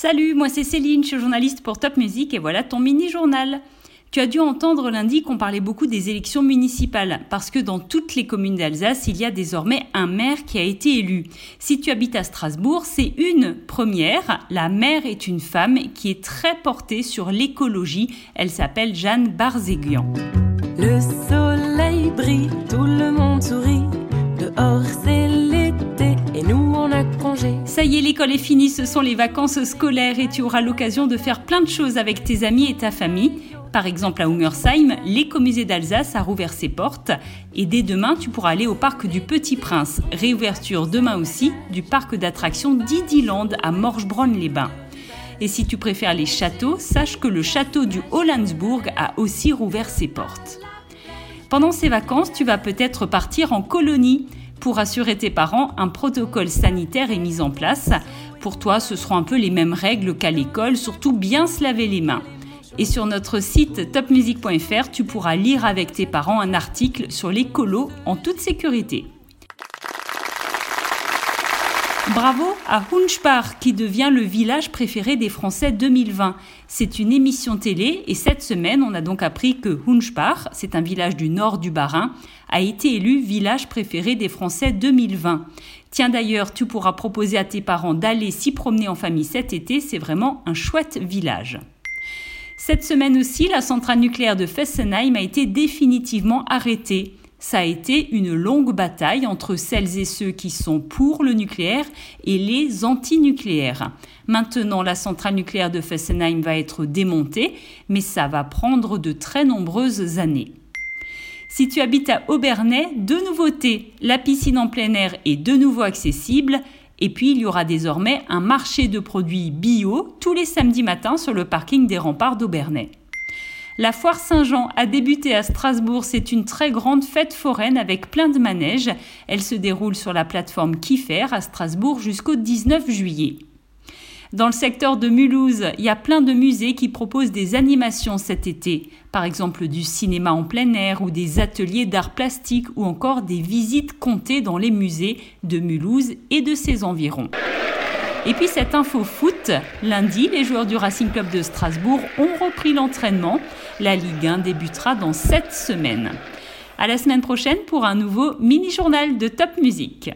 Salut, moi c'est Céline, je suis journaliste pour Top Music et voilà ton mini-journal. Tu as dû entendre lundi qu'on parlait beaucoup des élections municipales, parce que dans toutes les communes d'Alsace, il y a désormais un maire qui a été élu. Si tu habites à Strasbourg, c'est une première. La maire est une femme qui est très portée sur l'écologie. Elle s'appelle Jeanne Barzéguian. Le soleil brille, tout le monde sourit. Dehors, c'est Ça y est, l'école est finie, ce sont les vacances scolaires et tu auras l'occasion de faire plein de choses avec tes amis et ta famille. Par exemple, à Hungersheim, l'écomusée d'Alsace a rouvert ses portes et dès demain, tu pourras aller au parc du Petit Prince. Réouverture demain aussi du parc d'attractions Didiland à Morgebronn-les-Bains. Et si tu préfères les châteaux, sache que le château du Hollandsburg a aussi rouvert ses portes. Pendant ces vacances, tu vas peut-être partir en colonie. Pour assurer tes parents, un protocole sanitaire est mis en place. Pour toi, ce seront un peu les mêmes règles qu'à l'école, surtout bien se laver les mains. Et sur notre site topmusic.fr, tu pourras lire avec tes parents un article sur l'écolo en toute sécurité. Bravo à Hunspar qui devient le village préféré des Français 2020. C'est une émission télé et cette semaine, on a donc appris que Hunspar, c'est un village du nord du Bas-Rhin, a été élu village préféré des Français 2020. Tiens d'ailleurs, tu pourras proposer à tes parents d'aller s'y promener en famille cet été, c'est vraiment un chouette village. Cette semaine aussi, la centrale nucléaire de Fessenheim a été définitivement arrêtée. Ça a été une longue bataille entre celles et ceux qui sont pour le nucléaire et les anti-nucléaires. Maintenant, la centrale nucléaire de Fessenheim va être démontée, mais ça va prendre de très nombreuses années. Si tu habites à Aubernais, deux nouveautés. La piscine en plein air est de nouveau accessible. Et puis, il y aura désormais un marché de produits bio tous les samedis matins sur le parking des remparts d'Aubernais. La foire Saint-Jean a débuté à Strasbourg. C'est une très grande fête foraine avec plein de manèges. Elle se déroule sur la plateforme Kiffer à Strasbourg jusqu'au 19 juillet. Dans le secteur de Mulhouse, il y a plein de musées qui proposent des animations cet été, par exemple du cinéma en plein air ou des ateliers d'art plastique ou encore des visites comptées dans les musées de Mulhouse et de ses environs. Et puis cette info foot, lundi, les joueurs du Racing Club de Strasbourg ont repris l'entraînement. La Ligue 1 débutera dans 7 semaines. À la semaine prochaine pour un nouveau mini-journal de Top Musique.